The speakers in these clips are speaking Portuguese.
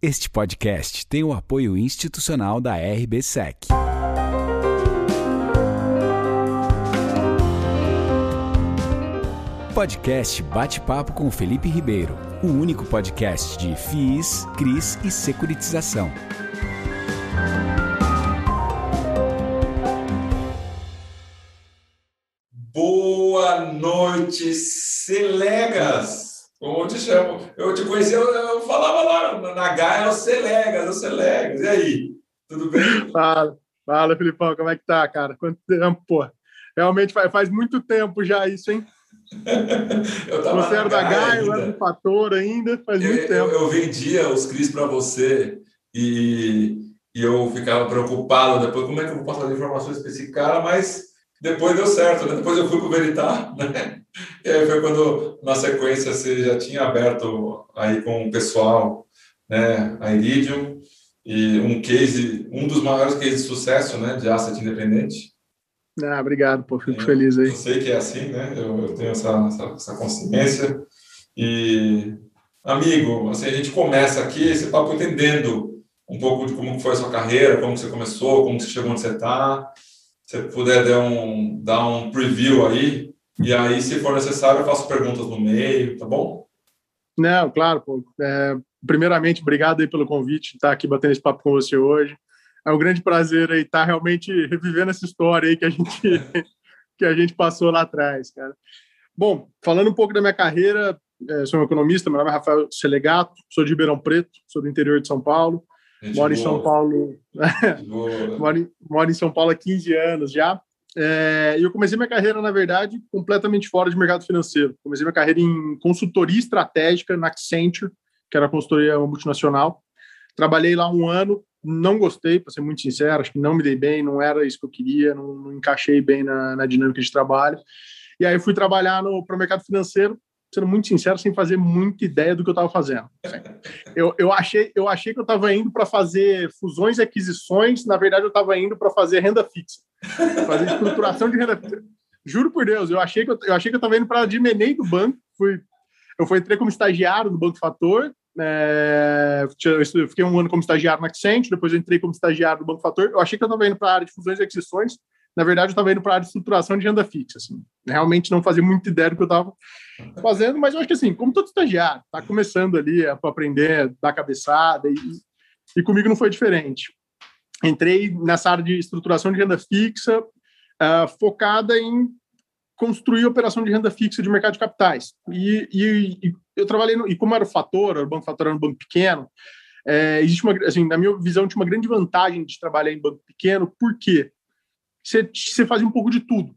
Este podcast tem o apoio institucional da RBSEC. Podcast Bate-Papo com Felipe Ribeiro, o único podcast de FIIs, CRIs e securitização. Boa noite, Celegas! Como eu te chamo? Eu te conheci, eu, eu falava lá na Gaia, o Celegas, o Celegas. E aí? Tudo bem? Fala, fala, Filipão, como é que tá, cara? Quanto tempo, pô? Realmente faz, faz muito tempo já isso, hein? eu tava você era da Gaia, eu era do Fator ainda, faz eu, muito tempo. Eu, eu vendia os CRIs para você e, e eu ficava preocupado depois, como é que eu vou passar as informações para esse cara, mas depois deu certo, né? Depois eu fui para o Veritar, né? E aí foi quando, na sequência, você já tinha aberto aí com o pessoal, né? A Iridium, e um case, um dos maiores cases de sucesso, né? De asset independente. Ah, obrigado, pô, fico é, feliz aí. Eu sei que é assim, né? Eu, eu tenho essa, essa, essa, consciência. E, amigo, assim, a gente começa aqui esse papo entendendo um pouco de como foi a sua carreira, como você começou, como você chegou onde você está você puder dar um, dar um preview aí, e aí, se for necessário, eu faço perguntas no meio, tá bom? Não, claro, pô. É, primeiramente, obrigado aí pelo convite, estar aqui batendo esse papo com você hoje. É um grande prazer aí estar realmente revivendo essa história aí que a gente, que a gente passou lá atrás, cara. Bom, falando um pouco da minha carreira, é, sou um economista, meu nome é Rafael Selegato, sou de Ribeirão Preto, sou do interior de São Paulo. Moro em São Paulo. moro, em, moro em São Paulo há 15 anos já. É, e eu comecei minha carreira, na verdade, completamente fora de mercado financeiro. Comecei minha carreira em consultoria estratégica na Accenture, que era consultoria multinacional. Trabalhei lá um ano, não gostei, para ser muito sincero, acho que não me dei bem, não era isso que eu queria, não, não encaixei bem na, na, dinâmica de trabalho. E aí fui trabalhar para o mercado financeiro, sendo muito sincero, sem fazer muita ideia do que eu estava fazendo. Eu, eu, achei, eu achei que eu estava indo para fazer fusões e aquisições, na verdade eu estava indo para fazer renda fixa, fazer estruturação de renda fixa. Juro por Deus, eu achei que eu, eu achei que eu estava indo para a Dimenei do banco, fui, eu fui entrei como estagiário no Banco Fator, é, eu fiquei um ano como estagiário na Accent, depois eu entrei como estagiário no Banco Fator, eu achei que eu estava indo para a área de fusões e aquisições, na verdade, eu estava indo para a área de estruturação de renda fixa. Assim. Realmente não fazia muita ideia do que eu estava fazendo, mas eu acho que, assim, como todo estagiário, está começando ali a aprender, dar cabeçada, e, e comigo não foi diferente. Entrei nessa área de estruturação de renda fixa, uh, focada em construir operação de renda fixa de mercado de capitais. E, e, e eu trabalhei, no, e como era o Fator, o Banco Fator era um banco pequeno, é, existe uma, assim, na minha visão, tinha uma grande vantagem de trabalhar em banco pequeno, por quê? Você, você faz um pouco de tudo.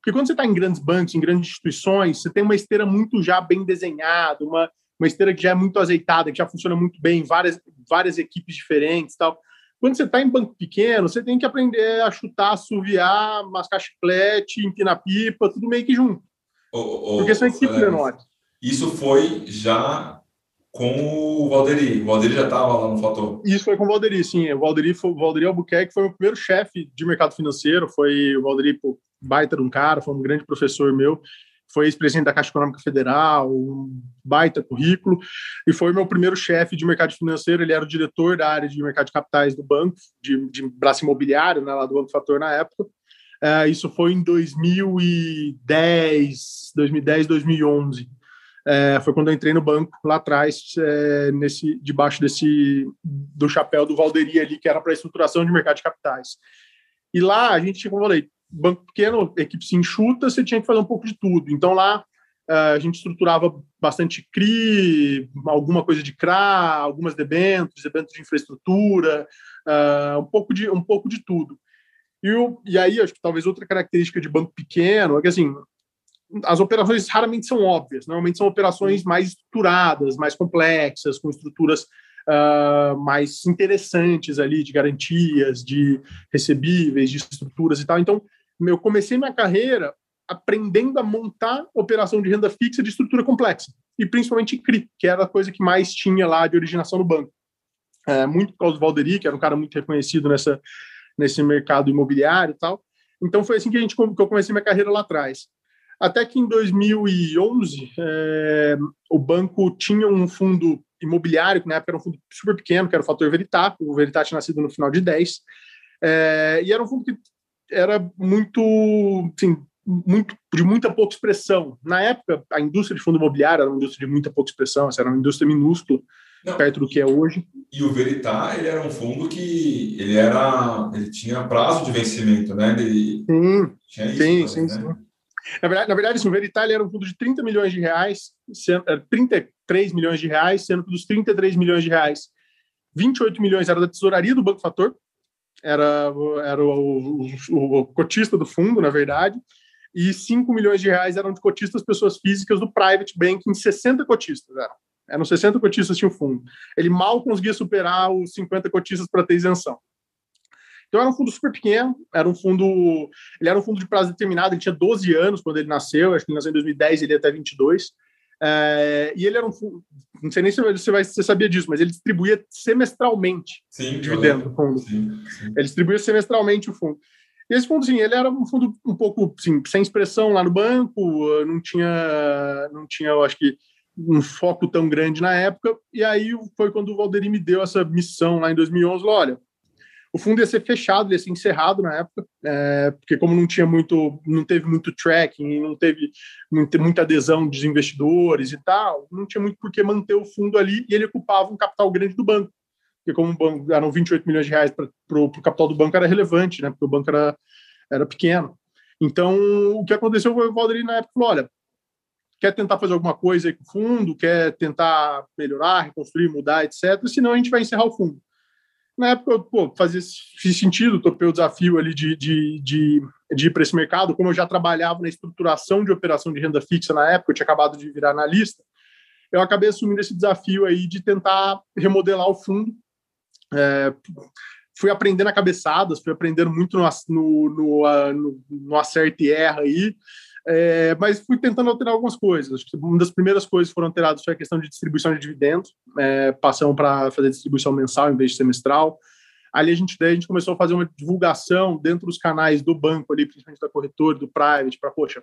Porque quando você está em grandes bancos, em grandes instituições, você tem uma esteira muito já bem desenhada, uma, uma esteira que já é muito azeitada, que já funciona muito bem, várias, várias equipes diferentes tal. Quando você está em banco pequeno, você tem que aprender a chutar, assoviar, mascar chiclete, empinar pipa, tudo meio que junto. Oh, oh, Porque são equipes menores. Isso foi já com o Valderi. O Valderi já estava lá no Fator. Isso foi com o Valderi, sim. O Valderi, foi, o Valderi Albuquerque foi o primeiro chefe de mercado financeiro. Foi o Valderi, pô, baita de um cara, foi um grande professor meu. Foi ex-presidente da Caixa Econômica Federal, um baita currículo, e foi meu primeiro chefe de mercado financeiro. Ele era o diretor da área de mercado de capitais do banco, de, de braço imobiliário, né, lá do Banco Fator na época. Uh, isso foi em 2010, 2010, 2011 é, foi quando eu entrei no banco lá atrás, é, nesse debaixo desse do chapéu do Valderi ali, que era para estruturação de mercado de capitais. E lá a gente, como eu falei, banco pequeno, equipe se enxuta, você tinha que fazer um pouco de tudo. Então lá é, a gente estruturava bastante CRI, alguma coisa de CRA, algumas debêntures, debêntures de infraestrutura, é, um pouco de um pouco de tudo. E, eu, e aí, acho que talvez outra característica de banco pequeno é que, assim, as operações raramente são óbvias, normalmente são operações mais estruturadas, mais complexas, com estruturas uh, mais interessantes ali de garantias, de recebíveis, de estruturas e tal. Então, eu comecei minha carreira aprendendo a montar operação de renda fixa de estrutura complexa, e principalmente CRI, que era a coisa que mais tinha lá de originação no banco. É, muito por causa do Valderi, que era um cara muito reconhecido nessa, nesse mercado imobiliário e tal. Então, foi assim que, a gente, que eu comecei minha carreira lá atrás. Até que em 2011, é, o banco tinha um fundo imobiliário, que na época era um fundo super pequeno, que era o Fator Veritat, o Veritat tinha nascido no final de 10, é, e era um fundo que era muito, assim, muito, de muita pouca expressão. Na época, a indústria de fundo imobiliário era uma indústria de muita pouca expressão, era uma indústria minúscula, Não, perto do que é hoje. E o Veritat, ele era um fundo que ele era, ele tinha prazo de vencimento, né? Ele sim, tinha isso, sim, sim, né? sim. Na verdade, na verdade, assim, o Veritas era um fundo de 30 milhões de reais, 33 milhões de reais, sendo que dos 33 milhões de reais, 28 milhões era da tesouraria do Banco Fator, era, era o, o, o, cotista do fundo, na verdade, e 5 milhões de reais eram de cotistas pessoas físicas do private banking, 60 cotistas eram. Eram 60 cotistas tinha o fundo. Ele mal conseguia superar os 50 cotistas para ter isenção. Então era um fundo super pequeno, era um fundo, ele era um fundo de prazo determinado, ele tinha 12 anos quando ele nasceu, acho que ele nasceu em 2010, ele ia até 22. É, e ele era um fundo, não sei nem se você, vai, você sabia disso, mas ele distribuía semestralmente sim, dividendo do fundo. Sim, sim. Ele distribuía semestralmente o fundo. E esse fundo, sim, ele era um fundo um pouco assim, sem expressão lá no banco, não tinha, não tinha, eu acho que, um foco tão grande na época. E aí foi quando o Valderi me deu essa missão lá em 2011, falou, olha, o fundo ia ser fechado, ia ser encerrado na época, é, porque como não tinha muito, não teve muito tracking, não teve muita, adesão dos investidores e tal, não tinha muito por que manter o fundo ali e ele ocupava um capital grande do banco. Porque como banco, eram 28 milhões de reais para o capital do banco era relevante, né? Porque o banco era, era pequeno. Então, o que aconteceu foi o Valdir na época falou, olha, quer tentar fazer alguma coisa com o fundo, quer tentar melhorar, reconstruir, mudar, etc. Senão a gente vai encerrar o fundo na época, pô, fazia sentido, topei o desafio ali de, de, de, de ir para esse mercado, como eu já trabalhava na estruturação de operação de renda fixa na época, eu tinha acabado de virar analista, eu acabei assumindo esse desafio aí de tentar remodelar o fundo. É, fui aprendendo a cabeçadas, fui aprendendo muito no, no, no, no, no acerto e erra aí, é, mas fui tentando alterar algumas coisas. Uma das primeiras coisas que foram alteradas foi a questão de distribuição de dividendos. É, passamos para fazer distribuição mensal em vez de semestral. Ali a gente, daí a gente começou a fazer uma divulgação dentro dos canais do banco, ali, principalmente da corretora, do private, para, poxa,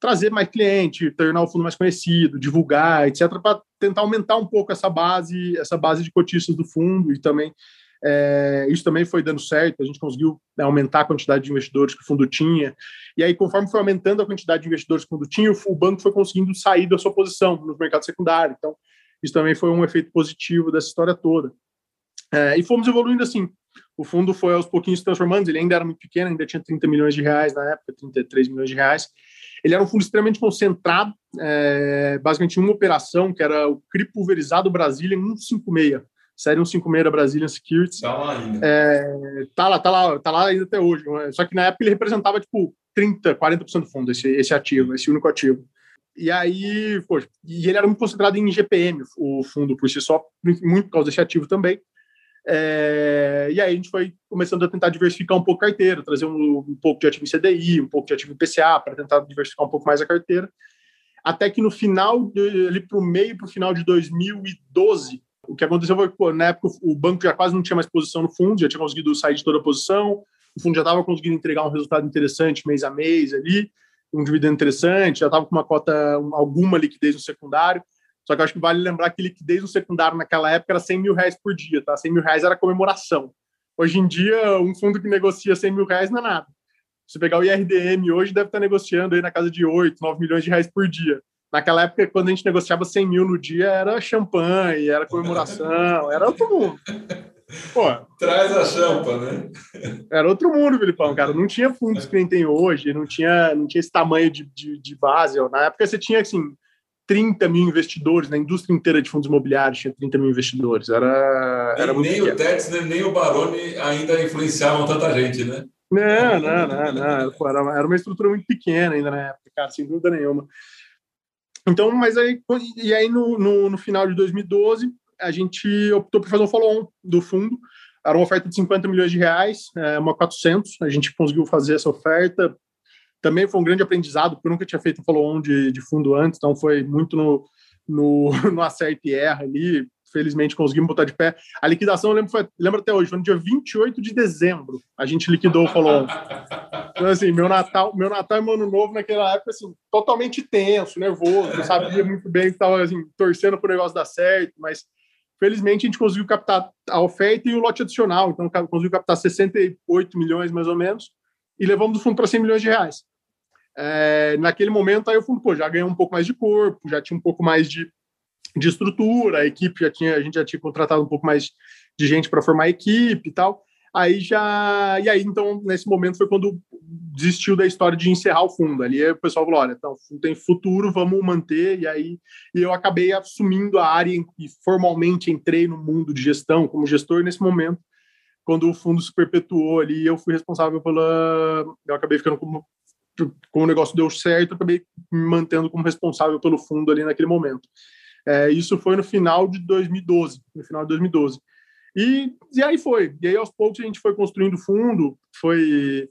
trazer mais cliente, tornar o fundo mais conhecido, divulgar, etc., para tentar aumentar um pouco essa base, essa base de cotistas do fundo e também é, isso também foi dando certo, a gente conseguiu né, aumentar a quantidade de investidores que o fundo tinha. E aí, conforme foi aumentando a quantidade de investidores que o fundo tinha, o banco foi conseguindo sair da sua posição no mercado secundário. Então, isso também foi um efeito positivo dessa história toda. É, e fomos evoluindo assim. O fundo foi aos pouquinhos se transformando, ele ainda era muito pequeno, ainda tinha 30 milhões de reais na época, 33 milhões de reais. Ele era um fundo extremamente concentrado, é, basicamente uma operação, que era o CRI pulverizado Brasília em 156 série 156 da Brazilian Securities. Tá lá ainda. É, tá lá, tá lá, tá lá ainda até hoje. Só que na época ele representava tipo 30, 40% do fundo, esse, esse ativo, esse único ativo. E aí, poxa, e ele era muito concentrado em GPM, o fundo por si só, muito por causa desse ativo também. É, e aí a gente foi começando a tentar diversificar um pouco a carteira, trazer um, um pouco de ativo em CDI, um pouco de ativo em PCA, para tentar diversificar um pouco mais a carteira. Até que no final, ali para o meio, para o final de 2012, o que aconteceu foi que, na época, o banco já quase não tinha mais posição no fundo, já tinha conseguido sair de toda a posição, o fundo já estava conseguindo entregar um resultado interessante mês a mês ali, um dividendo interessante, já estava com uma cota, alguma liquidez no secundário. Só que acho que vale lembrar que liquidez no secundário naquela época era 100 mil reais por dia, tá? 100 mil reais era comemoração. Hoje em dia, um fundo que negocia 100 mil reais não é nada. Se pegar o IRDM hoje, deve estar negociando aí na casa de 8, 9 milhões de reais por dia. Naquela época, quando a gente negociava 100 mil no dia, era champanhe, era comemoração, era outro mundo. Pô, Traz a champa, né? Era outro mundo, Filipão, cara. Não tinha fundos que nem tem hoje, não tinha, não tinha esse tamanho de, de, de base. Na época, você tinha, assim, 30 mil investidores, na indústria inteira de fundos imobiliários tinha 30 mil investidores. Era, era nem, nem o Tetzner, nem o Baroni ainda influenciavam tanta gente, né? Não, não, não, não. Era, era uma estrutura muito pequena ainda na época, cara, sem dúvida nenhuma. Então, mas aí, e aí no, no, no final de 2012, a gente optou por fazer um follow-on do fundo. Era uma oferta de 50 milhões de reais, é, uma 400. A gente conseguiu fazer essa oferta. Também foi um grande aprendizado, porque eu nunca tinha feito um follow-on de, de fundo antes, então foi muito no, no, no acerto e erra ali felizmente conseguimos botar de pé. A liquidação, eu lembro, foi, lembro até hoje, foi no dia 28 de dezembro. A gente liquidou o follow Então, assim, meu Natal, meu Natal e meu Ano Novo naquela época, assim, totalmente tenso, nervoso, não sabia muito bem que estava, assim, torcendo para o negócio dar certo, mas Felizmente, a gente conseguiu captar a oferta e o lote adicional. Então, conseguiu captar 68 milhões, mais ou menos, e levamos o fundo para 100 milhões de reais. É, naquele momento, aí o fundo pô, já ganhou um pouco mais de corpo, já tinha um pouco mais de, de estrutura, a equipe já tinha, a gente já tinha contratado um pouco mais de gente para formar a equipe e tal. Aí já. E aí, então, nesse momento foi quando desistiu da história de encerrar o fundo. Ali o pessoal falou: olha, então, tem futuro, vamos manter. E aí e eu acabei assumindo a área e formalmente entrei no mundo de gestão como gestor nesse momento. Quando o fundo se perpetuou ali, eu fui responsável pela. Eu acabei ficando como. Como o negócio deu certo, eu acabei me mantendo como responsável pelo fundo ali naquele momento. É, isso foi no final de 2012. No final de 2012. E, e aí foi. E aí, aos poucos, a gente foi construindo fundo, foi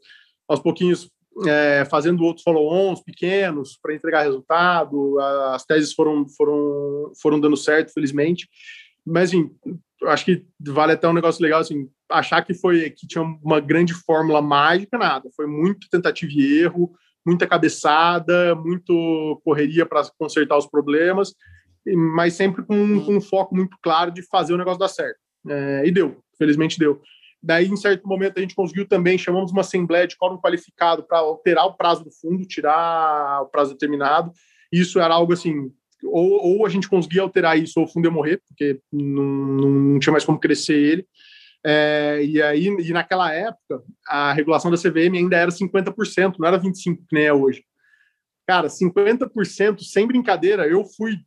aos pouquinhos é, fazendo outros follow-ons pequenos para entregar resultado. As teses foram, foram, foram dando certo, felizmente. Mas, assim, acho que vale até um negócio legal, assim, achar que foi que tinha uma grande fórmula mágica, nada. Foi muito tentativa e erro, muita cabeçada, muito correria para consertar os problemas, mas sempre com, com um foco muito claro de fazer o negócio dar certo. É, e deu, felizmente deu. Daí, em certo momento, a gente conseguiu também, chamamos uma assembleia de quórum qualificado para alterar o prazo do fundo, tirar o prazo determinado. Isso era algo assim, ou, ou a gente conseguia alterar isso, ou o fundo ia morrer, porque não, não tinha mais como crescer ele. É, e aí, e naquela época, a regulação da CVM ainda era 50%, não era 25%, que nem é hoje. Cara, 50%, sem brincadeira, eu fui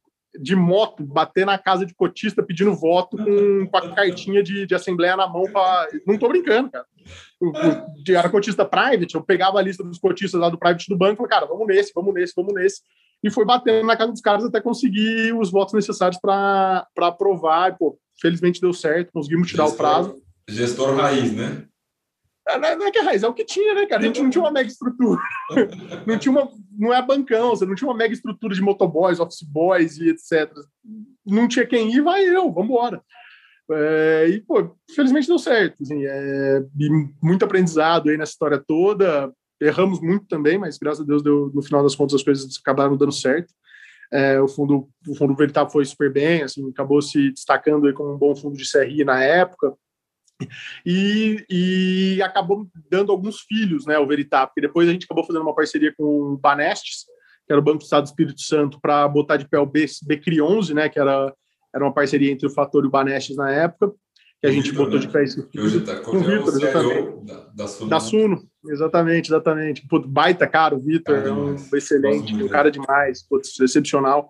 de moto, bater na casa de cotista pedindo voto com, com a cartinha de, de assembleia na mão. Pra... Não tô brincando, cara. Eu, era cotista private, eu pegava a lista dos cotistas lá do private do banco e falei, cara, vamos nesse, vamos nesse, vamos nesse. E foi batendo na casa dos caras até conseguir os votos necessários para aprovar. E, pô, felizmente deu certo, conseguimos tirar gestor, o prazo. Gestor raiz, né? É, não é que é raiz, é o que tinha, né, cara? A gente não tinha uma mega estrutura. não tinha uma. Não é bancão, você não tinha uma mega estrutura de motoboys, office boys e etc. Não tinha quem ir, vai eu, vamos embora. É, e, pô, felizmente deu certo. Assim, é, muito aprendizado aí nessa história toda. Erramos muito também, mas graças a Deus deu, no final das contas as coisas acabaram dando certo. É, o fundo o fundo Veritab foi super bem, assim, acabou se destacando aí como um bom fundo de CRI na época e, e acabou dando alguns filhos, né, o Veritap, porque depois a gente acabou fazendo uma parceria com o Banestes, que era o Banco do Estado do Espírito Santo, para botar de pé o BCRI 11, né, que era, era uma parceria entre o Fator e o Banestes na época, que a gente Vitor, botou né? de pé esse tá com o Vitor, exatamente. Da, da, Suno. Da Suno, exatamente, exatamente. Pô, baita cara, o Vitor, é um excelente, um cara demais, putz, excepcional.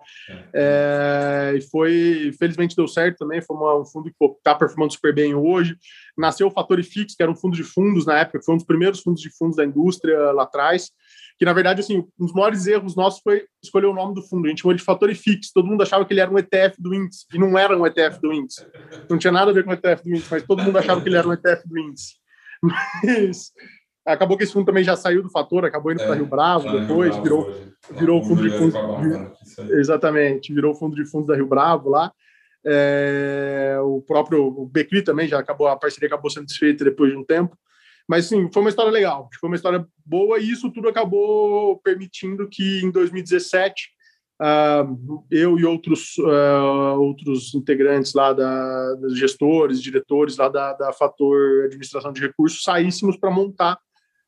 É. É, e foi, felizmente deu certo também, foi uma, um fundo que está performando super bem hoje. Nasceu o Fator Fix, que era um fundo de fundos na época, foi um dos primeiros fundos de fundos da indústria lá atrás que na verdade, assim, um dos maiores erros nossos foi escolher o nome do fundo. A gente chamou de fator fixo. Todo mundo achava que ele era um ETF do índice, e não era um ETF do índice. Não tinha nada a ver com o ETF do índice, mas todo mundo achava que ele era um ETF do índice. Mas acabou que esse fundo também já saiu do fator, acabou indo é, para Rio Bravo depois, Rio Bravo virou, virou o fundo de fundos. Exatamente, virou fundo de fundos da Rio Bravo lá. É, o próprio o Becri também já acabou, a parceria acabou sendo desfeita depois de um tempo. Mas sim, foi uma história legal, foi uma história boa e isso tudo acabou permitindo que em 2017 uh, ah, eu e outros uh, outros integrantes lá da gestores, diretores lá da, da Fator Administração de Recursos saíssemos para montar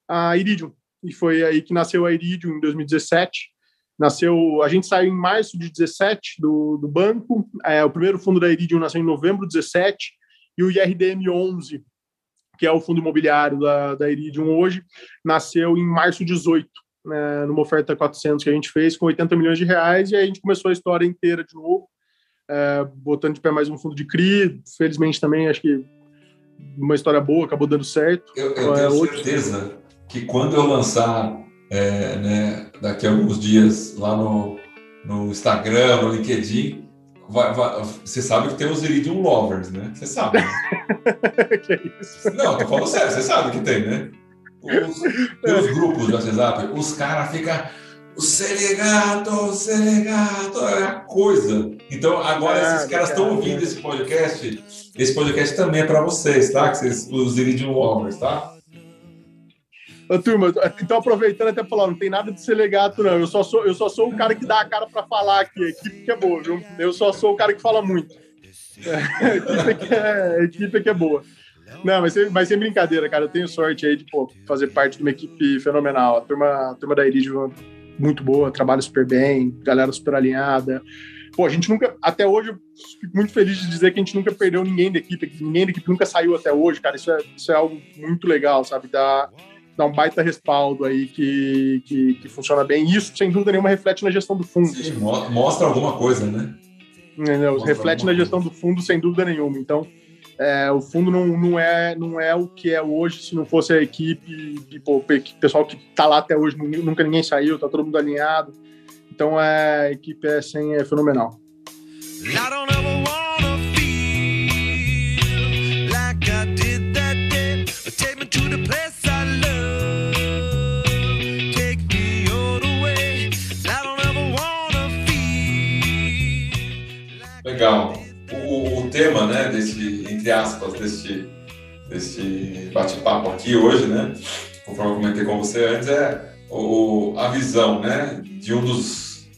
a Iridium e foi aí que nasceu a Iridium em 2017. Nasceu, a gente saiu em março de 17 do, do banco. É, o primeiro fundo da Iridium nasceu em novembro de 17 e o IRDM 11 que é o fundo imobiliário da, da Iridium hoje, nasceu em março 18, né, numa oferta 400 que a gente fez com 80 milhões de reais, e aí a gente começou a história inteira de novo, é, botando de pé mais um fundo de CRI, felizmente também, acho que uma história boa, acabou dando certo. Eu, eu é, tenho certeza que quando eu lançar, é, né, daqui a alguns dias, lá no, no Instagram, no LinkedIn, Vai, vai, você sabe que tem os Iridium Lovers, né? Você sabe. Né? que isso? Não, tô falando sério, você sabe que tem, né? Os, os grupos do WhatsApp, os caras ficam. O Selegato, o Selegato, é a coisa. Então, agora, ah, esses caras estão ouvindo esse podcast. Esse podcast também é para vocês, tá? Que vocês, os Iridium Lovers, tá? Ô, turma, então aproveitando até falar, não tem nada de ser legato, não. Eu só sou, eu só sou o cara que dá a cara para falar aqui. A equipe que é boa, viu? Eu só sou o cara que fala muito. É, a, equipe que é, a equipe que é boa. Não, mas sem, mas sem brincadeira, cara. Eu tenho sorte aí de pô, fazer parte de uma equipe fenomenal. A turma, a turma da Iridium muito boa, trabalha super bem, galera super alinhada. Pô, a gente nunca, até hoje, eu fico muito feliz de dizer que a gente nunca perdeu ninguém da equipe, ninguém da equipe nunca saiu até hoje, cara. Isso é, isso é algo muito legal, sabe? Dá, dá um baita respaldo aí que, que, que funciona bem. Isso, sem dúvida nenhuma, reflete na gestão do fundo. Sim, mostra alguma coisa, né? Não, reflete na gestão do fundo, sem dúvida nenhuma. Então, é, o fundo não, não, é, não é o que é hoje se não fosse a equipe, o pessoal que está lá até hoje, nunca ninguém saiu, está todo mundo alinhado. Então é, a equipe é, assim, é fenomenal. Legal. O, o tema, né, desse entre aspas, deste, deste bate-papo aqui hoje, né? Conforme eu comentei com você antes, é o, a visão, né? De um dos.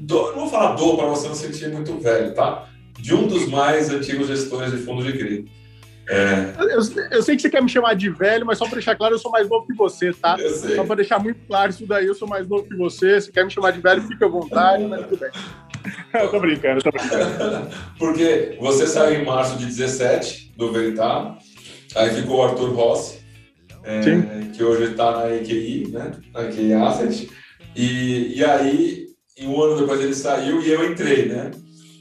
Do, não vou falar do para você não se sentir muito velho, tá? De um dos mais antigos gestores de fundo de CRI. É... Eu, eu, sei que você quer me chamar de velho, mas só para deixar claro, eu sou mais novo que você, tá? Só para deixar muito claro isso daí, eu sou mais novo que você. Se quer me chamar de velho, fica à vontade, mas tudo bem. eu tô brincando, tô brincando. Porque você saiu em março de 17 do Veritá, aí ficou o Arthur Rossi, é, que hoje está na EQI, né? Na EQI Asset. E, e aí, um ano depois ele saiu e eu entrei, né?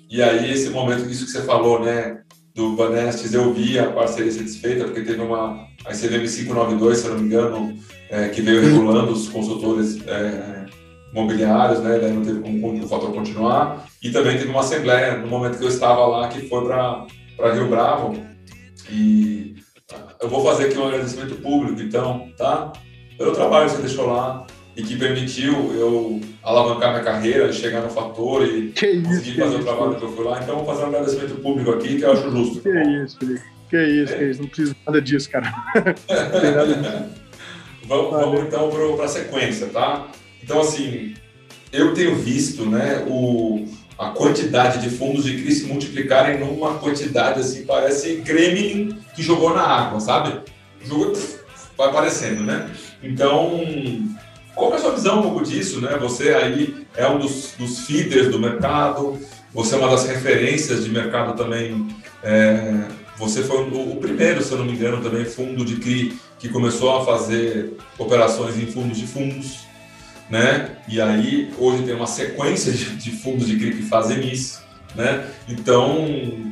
E aí, esse momento, isso que você falou, né? Do Banestes, eu vi a parceria satisfeita, porque teve uma a CVM 592, se eu não me engano, é, que veio regulando os consultores é, imobiliários, né? Daí não teve como o fator continuar. E também teve uma assembleia no momento que eu estava lá, que foi para Rio Bravo. E eu vou fazer aqui um agradecimento público, então, tá? Pelo trabalho que você deixou lá e que permitiu eu alavancar minha carreira, chegar no fator e que conseguir isso, fazer o trabalho isso. que eu fui lá. Então, vou fazer um agradecimento público aqui, que eu acho justo. Que tá isso, Felipe. Que isso, é. que isso. Não preciso nada disso, cara. não tem nada disso. vamos, vamos então para a sequência, tá? Então, assim, eu tenho visto né, o, a quantidade de fundos de crise se multiplicarem numa quantidade, assim, parece Gremlin que jogou na água, sabe? Jogou, vai aparecendo, né? Então, qual é a sua visão um pouco disso, né? Você aí é um dos, dos feeders do mercado, você é uma das referências de mercado também. É, você foi o, o primeiro, se eu não me engano, também fundo de CRI que começou a fazer operações em fundos de fundos né? E aí hoje tem uma sequência de, de fundos de fazem isso, né? Então,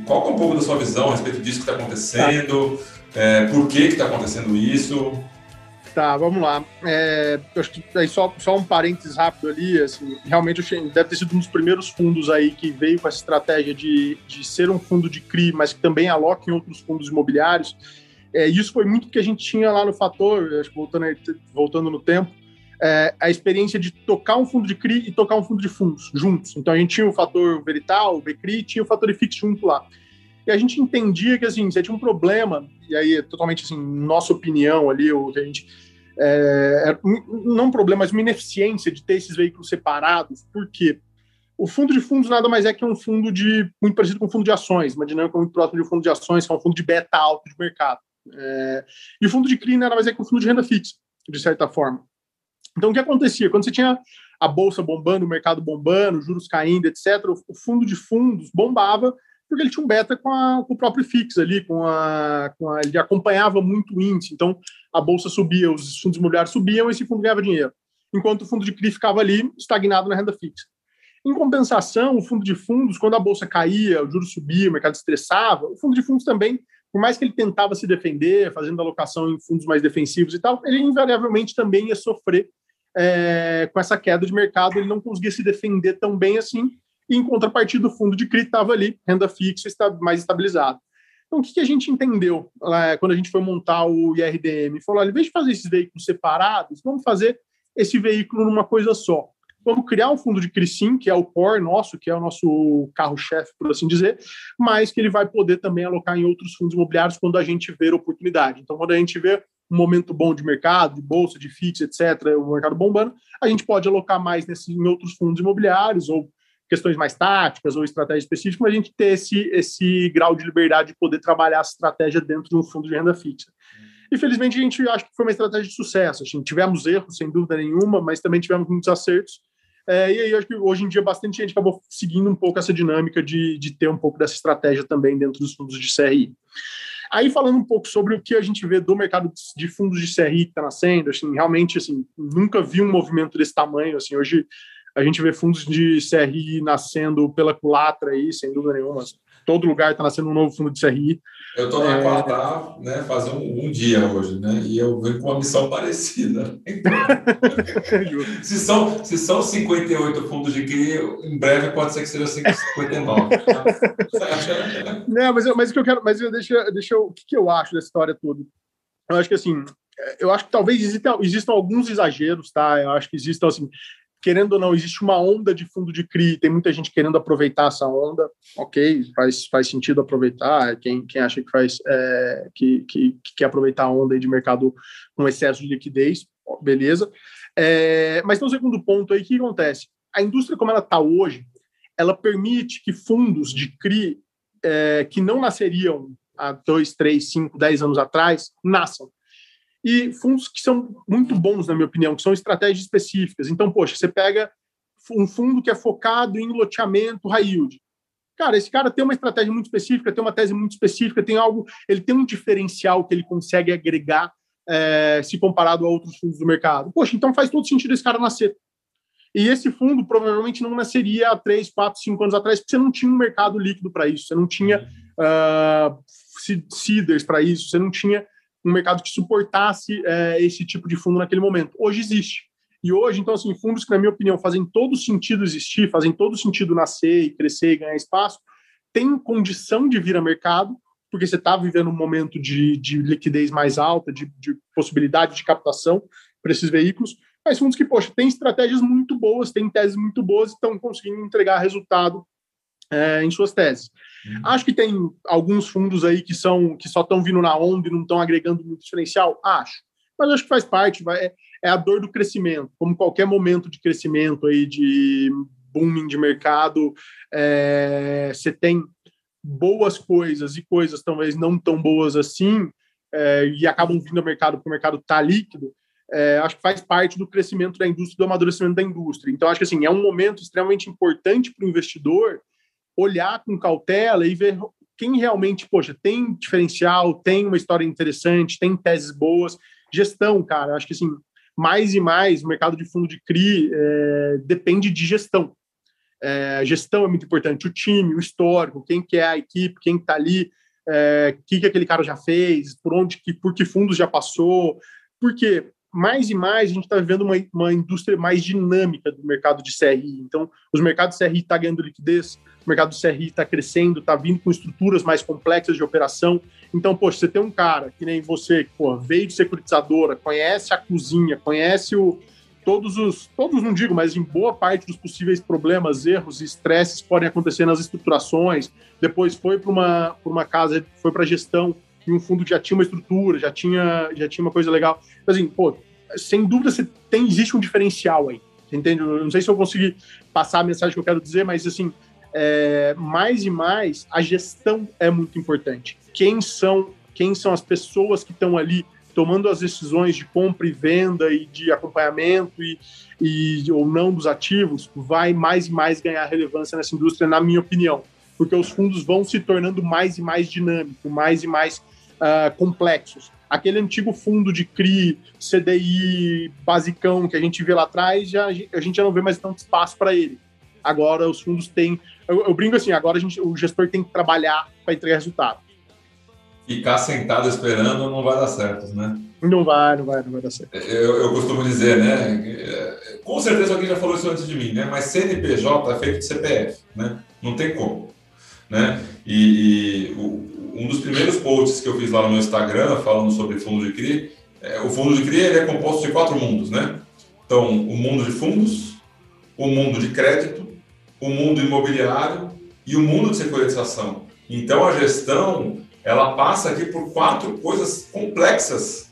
qual é um pouco da sua visão a respeito disso que está acontecendo? Tá. É, por que está acontecendo isso? Tá, vamos lá. É, acho que aí só, só um parênteses rápido ali, assim, realmente deve ter sido um dos primeiros fundos aí que veio com essa estratégia de, de ser um fundo de CRI, mas que também aloca em outros fundos imobiliários. É, isso foi muito que a gente tinha lá no Fator, voltando, voltando no tempo, é, a experiência de tocar um fundo de CRI e tocar um fundo de fundos juntos. Então a gente tinha o fator Verital, o BCRI, tinha o fator IFIX junto lá. E a gente entendia que assim, você tinha um problema, e aí totalmente assim, nossa opinião ali, o que a gente. É, não um problema, mas uma ineficiência de ter esses veículos separados. Por quê? O fundo de fundos nada mais é que um fundo de muito parecido com um fundo de ações, uma dinâmica muito próxima de um fundo de ações, que é um fundo de beta alto de mercado. É, e o fundo de CRI nada mais é que um fundo de renda fixa, de certa forma. Então, o que acontecia? Quando você tinha a bolsa bombando, o mercado bombando, juros caindo, etc., o fundo de fundos bombava porque ele tinha um beta com, a, com o próprio FIX ali, com a, com a, ele acompanhava muito o índice. Então, a bolsa subia, os fundos imobiliários subiam e esse fundo ganhava dinheiro. Enquanto o fundo de CRI ficava ali, estagnado na renda fixa. Em compensação, o fundo de fundos, quando a bolsa caía, o juro subia, o mercado estressava, o fundo de fundos também, por mais que ele tentava se defender, fazendo alocação em fundos mais defensivos e tal, ele invariavelmente também ia sofrer é, com essa queda de mercado, ele não conseguia se defender tão bem assim, e em contrapartida, o fundo de CRI estava ali, renda fixa, está mais estabilizado. Então, o que, que a gente entendeu é, quando a gente foi montar o IRDM? Falou, olha, em vez de fazer esses veículos separados, vamos fazer esse veículo numa coisa só. Vamos criar um fundo de CRI sim, que é o core nosso, que é o nosso carro-chefe, por assim dizer, mas que ele vai poder também alocar em outros fundos imobiliários quando a gente ver oportunidade. Então, quando a gente vê um momento bom de mercado, de bolsa, de FIX, etc., o mercado bombando, a gente pode alocar mais nesse, em outros fundos imobiliários ou questões mais táticas ou estratégia específica, mas a gente ter esse, esse grau de liberdade de poder trabalhar essa estratégia dentro de um fundo de renda fixa. Infelizmente, a gente acha que foi uma estratégia de sucesso. Assim, tivemos erros, sem dúvida nenhuma, mas também tivemos muitos acertos. É, e aí, acho que hoje em dia, bastante gente acabou seguindo um pouco essa dinâmica de, de ter um pouco dessa estratégia também dentro dos fundos de CRI. Aí, falando um pouco sobre o que a gente vê do mercado de fundos de CRI que está nascendo, assim, realmente, assim, nunca vi um movimento desse tamanho. Assim, hoje, a gente vê fundos de CRI nascendo pela culatra aí, sem dúvida nenhuma. Todo lugar está nascendo um novo fundo de CRI. Eu estou na é... quarta, né, faz um, um, dia hoje, né? E eu venho com uma missão parecida. Então, se, são, se são 58 fundos de CRI, em breve pode ser que seja 59. Não, mas, eu, mas o que eu quero, mas eu deixa, deixa eu, o que, que eu acho dessa história toda? Eu acho que assim, eu acho que talvez existam, existam alguns exageros, tá? Eu acho que existam assim, querendo ou não, existe uma onda de fundo de CRI, tem muita gente querendo aproveitar essa onda, ok, faz, faz sentido aproveitar, quem, quem acha que faz, é, que, que, que, quer aproveitar a onda de mercado com excesso de liquidez, beleza. É, mas um segundo ponto aí, que acontece? A indústria como ela está hoje, ela permite que fundos de CRI é, que não nasceriam há dois, três, cinco, dez anos atrás, nasçam e fundos que são muito bons, na minha opinião, que são estratégias específicas. Então, poxa, você pega um fundo que é focado em loteamento high yield. Cara, esse cara tem uma estratégia muito específica, tem uma tese muito específica, tem algo, ele tem um diferencial que ele consegue agregar é, se comparado a outros fundos do mercado. Poxa, então faz todo sentido esse cara nascer. E esse fundo provavelmente não nasceria há três, quatro, cinco anos atrás, porque você não tinha um mercado líquido para isso, você não tinha uh, seeders para isso, você não tinha um mercado que suportasse é, esse tipo de fundo naquele momento. Hoje existe. E hoje, então, assim, fundos que, na minha opinião, fazem todo sentido existir, fazem todo sentido nascer e crescer e ganhar espaço, têm condição de vir a mercado, porque você está vivendo um momento de, de liquidez mais alta, de, de possibilidade de captação para esses veículos, mas fundos que, poxa, têm estratégias muito boas, têm teses muito boas e estão conseguindo entregar resultado é, em suas teses. Uhum. Acho que tem alguns fundos aí que são que só estão vindo na onda e não estão agregando muito diferencial. Acho, mas acho que faz parte. Vai, é, é a dor do crescimento. Como qualquer momento de crescimento aí de booming de mercado, é, você tem boas coisas e coisas talvez não tão boas assim é, e acabam vindo ao mercado porque o mercado está líquido. É, acho que faz parte do crescimento da indústria, do amadurecimento da indústria. Então, acho que assim, é um momento extremamente importante para o investidor olhar com cautela e ver quem realmente, poxa, tem diferencial, tem uma história interessante, tem teses boas. Gestão, cara, acho que assim, mais e mais o mercado de fundo de CRI é, depende de gestão. É, gestão é muito importante, o time, o histórico, quem que é a equipe, quem está ali, é, o que, que aquele cara já fez, por onde, que, por que fundos já passou, porque mais e mais a gente está vivendo uma, uma indústria mais dinâmica do mercado de CRI. Então, os mercados de CRI estão tá ganhando liquidez, o mercado de CRI está crescendo, está vindo com estruturas mais complexas de operação. Então, poxa, você tem um cara que nem você, que pô, veio de securitizadora, conhece a cozinha, conhece o, todos os, todos não digo, mas em boa parte dos possíveis problemas, erros e estresses podem acontecer nas estruturações. Depois foi para uma, uma casa, foi para gestão e um fundo já tinha uma estrutura, já tinha, já tinha uma coisa legal. Mas, assim, pô, sem dúvida você tem, existe um diferencial aí. Entende? Eu não sei se eu consegui passar a mensagem que eu quero dizer, mas assim, é, mais e mais a gestão é muito importante. Quem são, quem são as pessoas que estão ali tomando as decisões de compra e venda e de acompanhamento e, e ou não dos ativos, vai mais e mais ganhar relevância nessa indústria, na minha opinião, porque os fundos vão se tornando mais e mais dinâmicos, mais e mais uh, complexos. Aquele antigo fundo de CRI, CDI, basicão que a gente vê lá atrás, já, a gente já não vê mais tanto espaço para ele. Agora os fundos têm. Eu, eu brinco assim, agora a gente, o gestor tem que trabalhar para entregar resultado. Ficar sentado esperando não vai dar certo, né? Não vai, não vai, não vai dar certo. Eu, eu costumo dizer, né? Com certeza alguém já falou isso antes de mim, né? Mas CNPJ é feito de CPF, né? Não tem como, né? E, e o, um dos primeiros posts que eu fiz lá no meu Instagram, falando sobre fundo de CRI, é, o fundo de CRI ele é composto de quatro mundos, né? Então, o mundo de fundos, o mundo de crédito, o mundo imobiliário e o mundo de securitização. Então, a gestão, ela passa aqui por quatro coisas complexas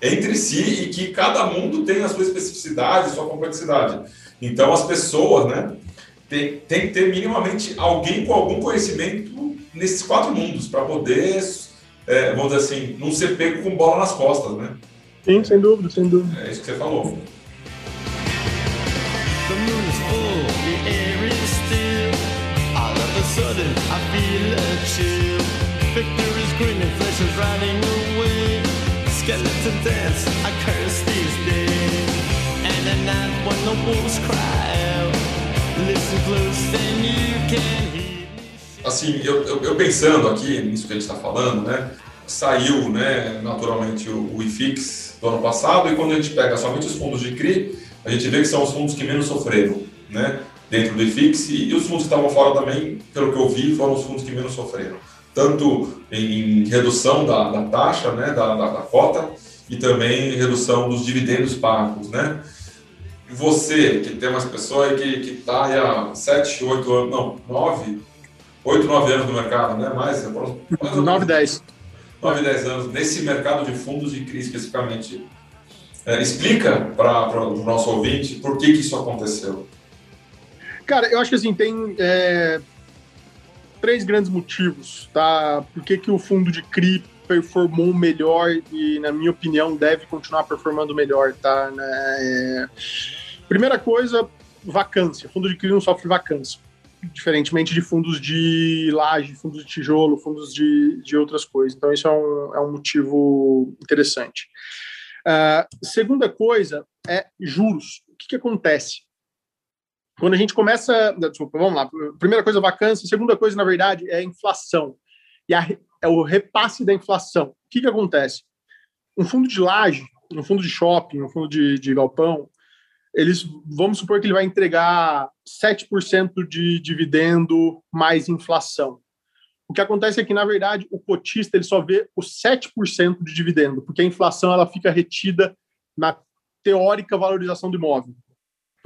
entre si e que cada mundo tem a sua especificidade, a sua complexidade. Então, as pessoas, né? tem, tem que ter minimamente alguém com algum conhecimento nesses quatro mundos para poder, é, vamos dizer assim, não ser pego com bola nas costas, né? Sim, sem dúvida, sem dúvida. É isso que você falou. sudden I feel a chill. Victor is grinning, flesh is running away. Skeleton dance, I curse these days. And at night when the wolves cry out, listen close and you can hear. Assim, eu, eu, eu pensando aqui nisso que a gente está falando, né? Saiu, né, naturalmente, o, o IFIX do ano passado, e quando a gente pega somente os fundos de CRI, a gente vê que são os fundos que menos sofreram, né? dentro do IFIX e, e os fundos que estavam fora também, pelo que eu vi, foram os fundos que menos sofreram. Tanto em, em redução da, da, taxa, né, da, da, da cota, e também redução dos dividendos pagos, né? Você, que tem umas pessoas que está há 7, 8 anos, não, 9, 8, 9 anos no mercado, né? Mais, 9, 10. 9, 10 anos, nesse mercado de fundos de CRI especificamente. É, explica para o nosso ouvinte por que, que isso aconteceu. Cara, eu acho que assim, tem é, três grandes motivos, tá? Por que, que o fundo de CRI performou melhor e, na minha opinião, deve continuar performando melhor, tá? É, primeira coisa, vacância. O fundo de CRI não sofre vacância. Diferentemente de fundos de laje, fundos de tijolo, fundos de, de outras coisas. Então, isso é um, é um motivo interessante. Uh, segunda coisa é juros. O que, que acontece? Quando a gente começa. Desculpa, vamos lá. Primeira coisa, vacância. Segunda coisa, na verdade, é inflação. E a, é o repasse da inflação. O que, que acontece? Um fundo de laje, um fundo de shopping, um fundo de, de galpão, eles vamos supor que ele vai entregar 7% de dividendo mais inflação. O que acontece é que, na verdade, o cotista ele só vê os 7% de dividendo, porque a inflação ela fica retida na teórica valorização do imóvel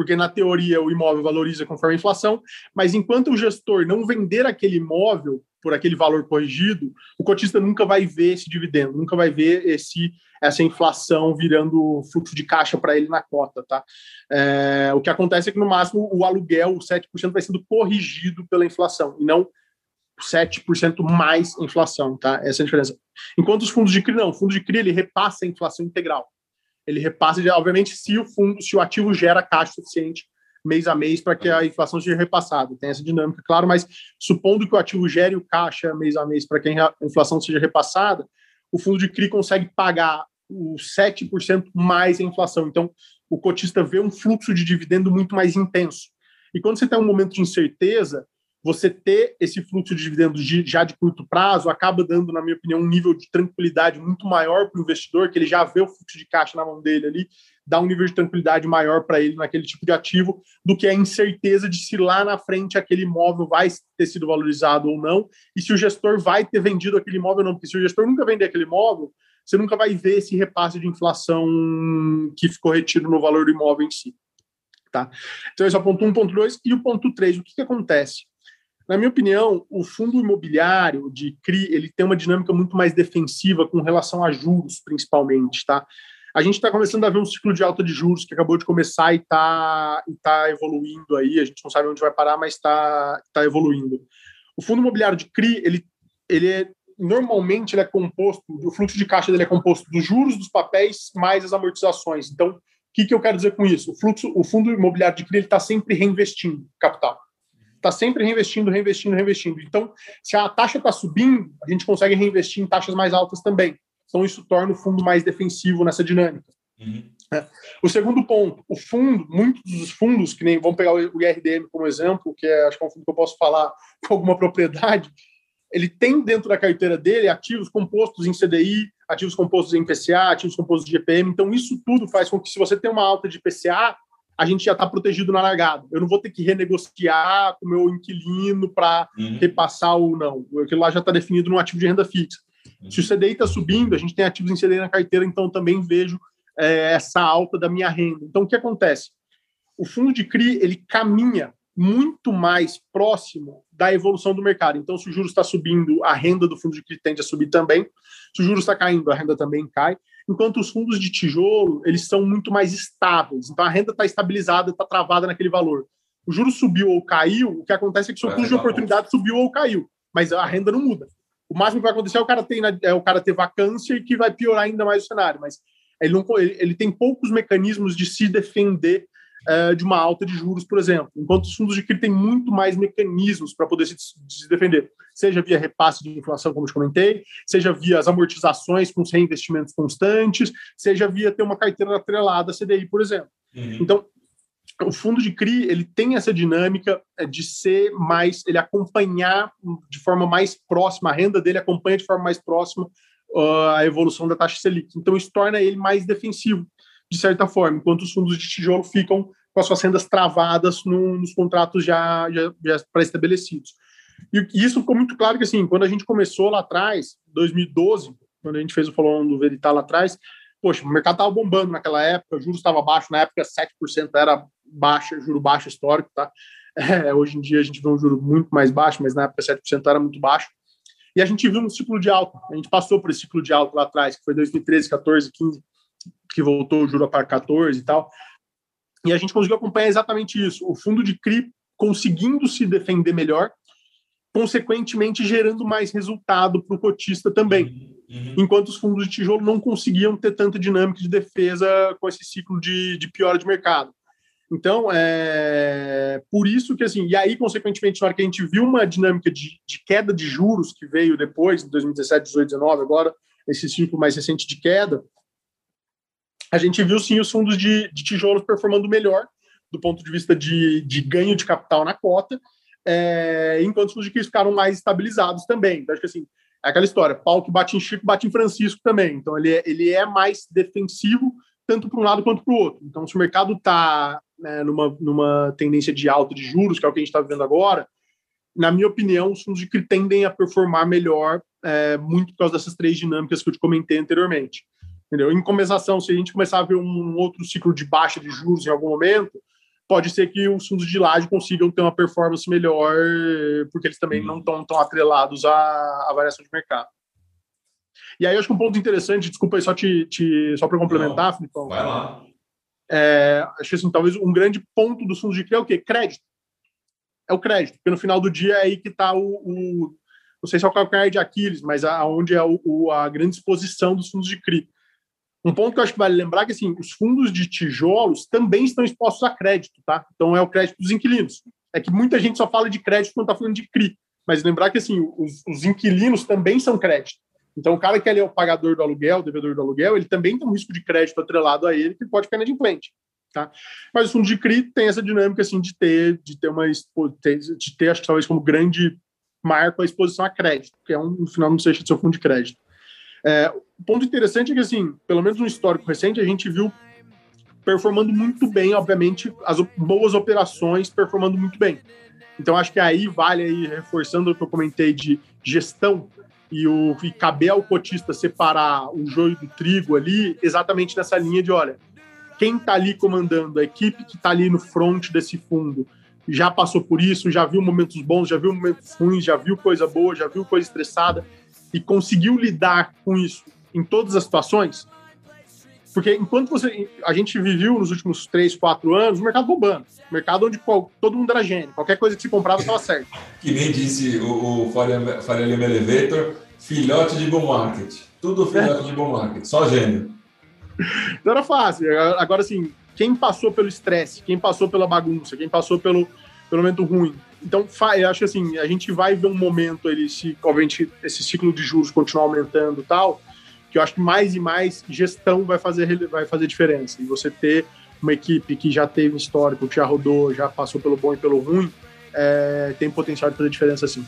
porque na teoria o imóvel valoriza conforme a inflação, mas enquanto o gestor não vender aquele imóvel por aquele valor corrigido, o cotista nunca vai ver esse dividendo, nunca vai ver esse essa inflação virando fluxo de caixa para ele na cota, tá? É, o que acontece é que no máximo o aluguel, o 7% vai sendo corrigido pela inflação e não 7% mais inflação, tá? Essa é a diferença. Enquanto os fundos de CRI não, o fundo de CRI ele repassa a inflação integral ele repassa, obviamente, se o fundo, se o ativo gera caixa suficiente mês a mês para que a inflação seja repassada. Tem essa dinâmica, claro, mas supondo que o ativo gere o caixa mês a mês para que a inflação seja repassada, o fundo de CRI consegue pagar os 7% mais a inflação. Então, o cotista vê um fluxo de dividendo muito mais intenso. E quando você tem um momento de incerteza, você ter esse fluxo de dividendos já de curto prazo acaba dando, na minha opinião, um nível de tranquilidade muito maior para o investidor, que ele já vê o fluxo de caixa na mão dele ali, dá um nível de tranquilidade maior para ele naquele tipo de ativo, do que a incerteza de se lá na frente aquele imóvel vai ter sido valorizado ou não, e se o gestor vai ter vendido aquele imóvel ou não, porque se o gestor nunca vender aquele imóvel, você nunca vai ver esse repasse de inflação que ficou retido no valor do imóvel em si. Tá? Então, esse é o ponto 1, um, ponto 2. E o ponto 3, o que, que acontece? Na minha opinião, o fundo imobiliário de CRI ele tem uma dinâmica muito mais defensiva com relação a juros, principalmente, tá? A gente está começando a ver um ciclo de alta de juros que acabou de começar e está tá evoluindo aí. A gente não sabe onde vai parar, mas está tá evoluindo. O fundo imobiliário de CRI, ele, ele é, normalmente ele é composto, o fluxo de caixa dele é composto dos juros dos papéis mais as amortizações. Então, o que, que eu quero dizer com isso? O fluxo, o fundo imobiliário de CRI está sempre reinvestindo capital está sempre reinvestindo, reinvestindo, reinvestindo. Então, se a taxa está subindo, a gente consegue reinvestir em taxas mais altas também. Então, isso torna o fundo mais defensivo nessa dinâmica. Uhum. É. O segundo ponto, o fundo, muitos dos fundos, que nem vamos pegar o IRDM como exemplo, que é, acho que é um fundo que eu posso falar com alguma propriedade, ele tem dentro da carteira dele ativos compostos em CDI, ativos compostos em PCA, ativos compostos de GPM. Então, isso tudo faz com que, se você tem uma alta de PCA, a gente já está protegido na largada. Eu não vou ter que renegociar com o meu inquilino para uhum. repassar ou não. Aquilo lá já está definido no ativo de renda fixa. Uhum. Se o CDI está subindo, a gente tem ativos em CDI na carteira, então também vejo é, essa alta da minha renda. Então, o que acontece? O fundo de CRI, ele caminha muito mais próximo da evolução do mercado. Então, se o juros está subindo, a renda do fundo de CRI tende a subir também. Se o juros está caindo, a renda também cai enquanto os fundos de tijolo eles são muito mais estáveis. Então a renda está estabilizada, está travada naquele valor. o juro subiu ou caiu, o que acontece é que o seu custo de oportunidade subiu ou caiu, mas a renda não muda. O máximo que vai acontecer é o cara ter, é o cara ter vacância e que vai piorar ainda mais o cenário, mas ele, não, ele tem poucos mecanismos de se defender uh, de uma alta de juros, por exemplo, enquanto os fundos de CRI têm muito mais mecanismos para poder se, se, defender, seja via repasse de inflação, como eu te comentei, seja via as amortizações com os reinvestimentos constantes, seja via ter uma carteira atrelada CDI, por exemplo. Uhum. Então, o fundo de CRI ele tem essa dinâmica é, de ser mais, ele acompanhar de forma mais próxima, a renda dele acompanha de forma mais próxima uh, a evolução da taxa Selic. Então, isso torna ele mais defensivo, de certa forma, enquanto os fundos de tijolo ficam com as suas rendas travadas no, nos contratos já, já, já pré-estabelecidos. E isso ficou muito claro que, assim, quando a gente começou lá atrás, 2012, quando a gente fez o follow do Veritar lá atrás, poxa, o mercado estava bombando naquela época, o juros estava baixo, na época 7% era baixa, juro baixo histórico, tá? É, hoje em dia a gente vê um juro muito mais baixo, mas na época 7% era muito baixo. E a gente viu um ciclo de alta. A gente passou por esse ciclo de alta lá atrás, que foi 2013, 14, 15, que voltou o juro para 14 e tal. E a gente conseguiu acompanhar exatamente isso. O fundo de CRI conseguindo se defender melhor, consequentemente gerando mais resultado para o cotista também. Uhum. Enquanto os fundos de tijolo não conseguiam ter tanta dinâmica de defesa com esse ciclo de, de piora de mercado. Então, é por isso que, assim, e aí, consequentemente, na hora que a gente viu uma dinâmica de, de queda de juros que veio depois, de 2017, 18, 19, agora, esse ciclo mais recente de queda, a gente viu, sim, os fundos de, de tijolos performando melhor do ponto de vista de, de ganho de capital na cota, é, enquanto os fundos de crise ficaram mais estabilizados também. Então, acho que, assim, é aquela história, pau que bate em Chico, bate em Francisco também. Então, ele é, ele é mais defensivo, tanto para um lado quanto para o outro. Então, se o mercado está né, numa, numa tendência de alta de juros, que é o que a gente está vivendo agora, na minha opinião, os fundos de CRI tendem a performar melhor, é, muito por causa dessas três dinâmicas que eu te comentei anteriormente. Entendeu? Em compensação, se a gente começar a ver um outro ciclo de baixa de juros em algum momento, pode ser que os fundos de laje consigam ter uma performance melhor, porque eles também não estão tão atrelados à, à, variação de mercado. E aí, acho que um ponto interessante, desculpa aí só, te, te só para complementar, Filipão. Vai lá. É, acho que assim, talvez um grande ponto dos fundos de CRI é o quê? Crédito. É o crédito, porque no final do dia é aí que está o, o, Não sei se é o calcanhar de Aquiles, mas aonde é o, o, a grande exposição dos fundos de CRI. Um ponto que eu acho que vale lembrar é que assim, os fundos de tijolos também estão expostos a crédito, tá? Então é o crédito dos inquilinos. É que muita gente só fala de crédito quando está falando de CRI, mas lembrar que assim, os, os inquilinos também são crédito. Então, o cara que ali é o pagador do aluguel, o devedor do aluguel, ele também tem um risco de crédito atrelado a ele que pode ficar inadimplente. Tá? Mas o fundo de CRI tem essa dinâmica assim, de ter, de ter uma de ter, acho que talvez como grande marco a exposição a crédito, que é um, no final não seja do seu fundo de crédito. É, o ponto interessante é que, assim, pelo menos no histórico recente, a gente viu performando muito bem, obviamente, as boas operações performando muito bem. Então, acho que aí vale aí, reforçando o que eu comentei de gestão, e, o, e caber ao cotista separar o joio do trigo ali, exatamente nessa linha de, olha, quem está ali comandando, a equipe que está ali no front desse fundo, já passou por isso, já viu momentos bons, já viu momentos ruins, já viu coisa boa, já viu coisa estressada, e conseguiu lidar com isso em todas as situações, porque enquanto você. A gente viveu nos últimos três, quatro anos o mercado bombando. Mercado onde qual, todo mundo era gênio. Qualquer coisa que se comprava estava certo. que nem disse o, o Faria Lima Elevator, filhote de bom market. Tudo filhote é. de bom market, só gênio. Então era fácil. Agora, assim, quem passou pelo estresse, quem passou pela bagunça, quem passou pelo, pelo momento ruim. Então, acho assim, a gente vai ver um momento, ele, se, obviamente, esse ciclo de juros continuar aumentando tal, que eu acho que mais e mais gestão vai fazer, vai fazer diferença. E você ter uma equipe que já teve histórico, que já rodou, já passou pelo bom e pelo ruim, é, tem potencial de fazer diferença sim.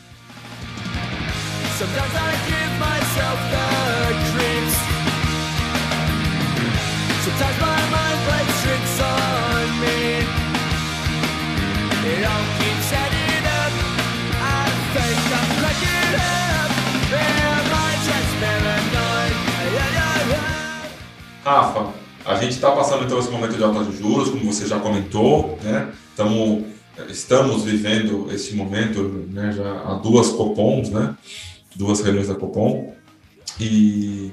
Sometimes my mind plays tricks on me. It all Rafa, a gente está passando então esse momento de alta de juros, como você já comentou, né? Tamo, estamos vivendo esse momento né, já há duas copons, né? Duas reuniões da Copom e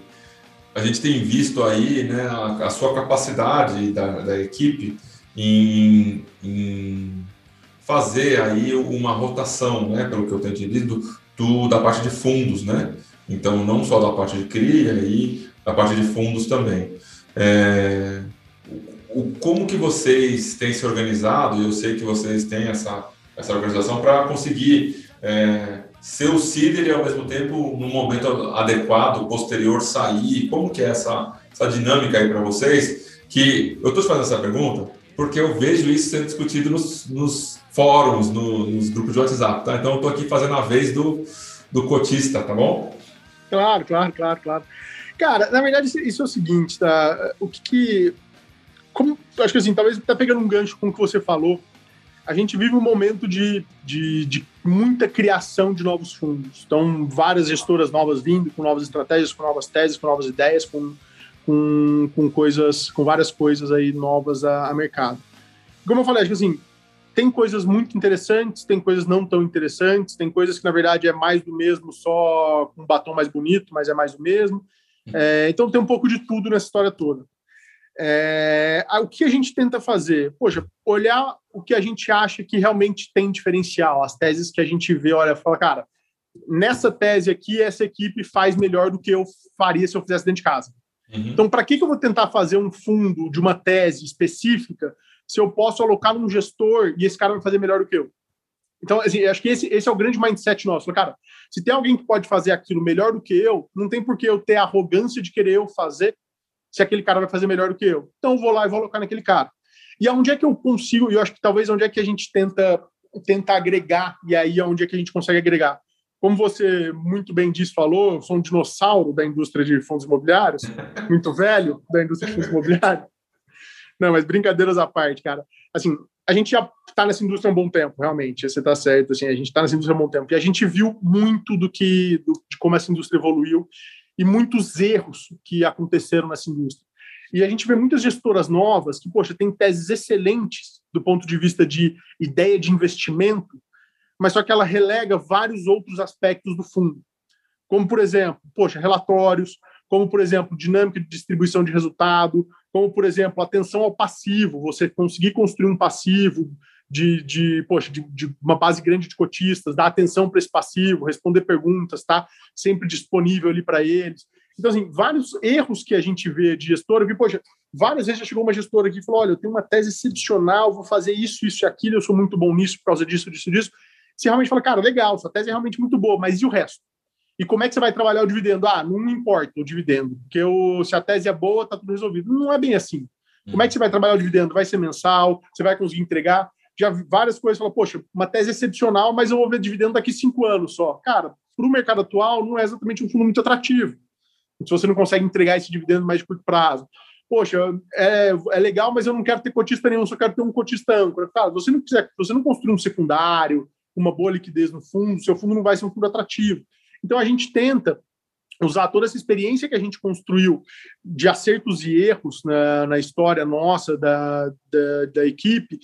a gente tem visto aí né, a, a sua capacidade da, da equipe em, em fazer aí uma rotação, né, pelo que eu tenho entendido, do, da parte de fundos, né? Então, não só da parte de CRIA e da parte de fundos também. É, o, como que vocês têm se organizado, eu sei que vocês têm essa, essa organização para conseguir é, ser o CIDER e, ao mesmo tempo, no momento adequado, posterior, sair, como que é essa, essa dinâmica aí para vocês? Que eu estou fazendo essa pergunta porque eu vejo isso sendo discutido nos, nos fóruns, no, nos grupos de WhatsApp, tá? Então eu estou aqui fazendo a vez do, do cotista, tá bom? Claro, claro, claro, claro. Cara, na verdade, isso é o seguinte, tá? O que, que como, acho que assim, talvez tá pegando um gancho com o que você falou. A gente vive um momento de, de, de, muita criação de novos fundos. Então, várias gestoras novas vindo, com novas estratégias, com novas teses, com novas ideias, com, com, com coisas, com várias coisas aí novas a, a mercado. Como eu falei, acho que assim, tem coisas muito interessantes, tem coisas não tão interessantes, tem coisas que na verdade é mais do mesmo, só com um batom mais bonito, mas é mais do mesmo. É, então tem um pouco de tudo nessa história toda. É, o que a gente tenta fazer? Poxa, olhar o que a gente acha que realmente tem diferencial, as teses que a gente vê, olha, fala, cara, nessa tese aqui, essa equipe faz melhor do que eu faria se eu fizesse dentro de casa. Uhum. Então, para que, que eu vou tentar fazer um fundo de uma tese específica se eu posso alocar num gestor e esse cara vai fazer melhor do que eu? Então, assim, acho que esse, esse é o grande mindset nosso. Cara, se tem alguém que pode fazer aquilo melhor do que eu, não tem por que eu ter a arrogância de querer eu fazer se aquele cara vai fazer melhor do que eu. Então, eu vou lá e vou alocar naquele cara. E aonde é que eu consigo, e eu acho que talvez onde é que a gente tenta, tenta agregar, e aí é onde é que a gente consegue agregar. Como você muito bem disse, falou, eu sou um dinossauro da indústria de fundos imobiliários, muito velho da indústria de fundos imobiliários. Não, mas brincadeiras à parte, cara. Assim, a gente já está nessa indústria há um bom tempo, realmente. Você está certo, assim, a gente está nessa indústria há um bom tempo. E a gente viu muito do que, do, de como essa indústria evoluiu e muitos erros que aconteceram nessa indústria. E a gente vê muitas gestoras novas que, poxa, têm teses excelentes do ponto de vista de ideia de investimento, mas só que ela relega vários outros aspectos do fundo. Como, por exemplo, poxa, relatórios, como, por exemplo, dinâmica de distribuição de resultado, como, por exemplo, atenção ao passivo, você conseguir construir um passivo de, de, poxa, de, de, uma base grande de cotistas, dar atenção para esse passivo, responder perguntas, tá sempre disponível ali para eles. Então, assim, vários erros que a gente vê de gestora, que, poxa, várias vezes já chegou uma gestora aqui e falou, olha, eu tenho uma tese excepcional, vou fazer isso, isso e aquilo, eu sou muito bom nisso por causa disso, disso, disso. Você realmente fala, cara, legal, sua tese é realmente muito boa, mas e o resto? E como é que você vai trabalhar o dividendo? Ah, não importa o dividendo, porque o, se a tese é boa, tá tudo resolvido. Não é bem assim. Como é que você vai trabalhar o dividendo? Vai ser mensal? Você vai conseguir entregar? já várias coisas falam, poxa, uma tese excepcional, mas eu vou ver dividendo daqui cinco anos só. Cara, para o mercado atual, não é exatamente um fundo muito atrativo. Se você não consegue entregar esse dividendo mais de curto prazo. Poxa, é, é legal, mas eu não quero ter cotista nenhum, só quero ter um cotista âncora. Cara, você não quiser, você não construir um secundário, uma boa liquidez no fundo, seu fundo não vai ser um fundo atrativo. Então a gente tenta usar toda essa experiência que a gente construiu de acertos e erros na, na história nossa da, da, da equipe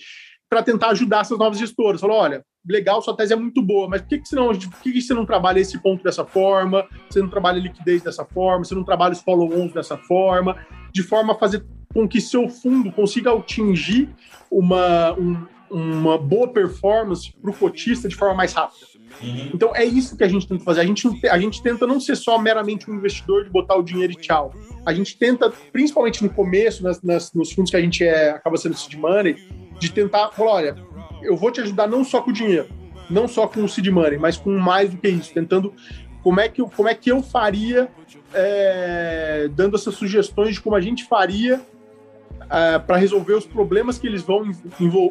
para tentar ajudar essas novas gestoras. Falou, olha, legal, sua tese é muito boa, mas por que, que, você, não, por que, que você não trabalha esse ponto dessa forma? Você não trabalha liquidez dessa forma? Você não trabalha os follow-ons dessa forma? De forma a fazer com que seu fundo consiga atingir uma, um, uma boa performance para o cotista de forma mais rápida. Uhum. Então é isso que a gente tenta fazer. A gente, a gente tenta não ser só meramente um investidor de botar o dinheiro e tchau. A gente tenta, principalmente no começo, nas, nas, nos fundos que a gente é, acaba sendo seed money, de tentar falar, olha, eu vou te ajudar não só com o dinheiro, não só com o seed money, mas com mais do que isso, tentando como é que como é que eu faria, é, dando essas sugestões de como a gente faria é, para resolver os problemas que eles vão,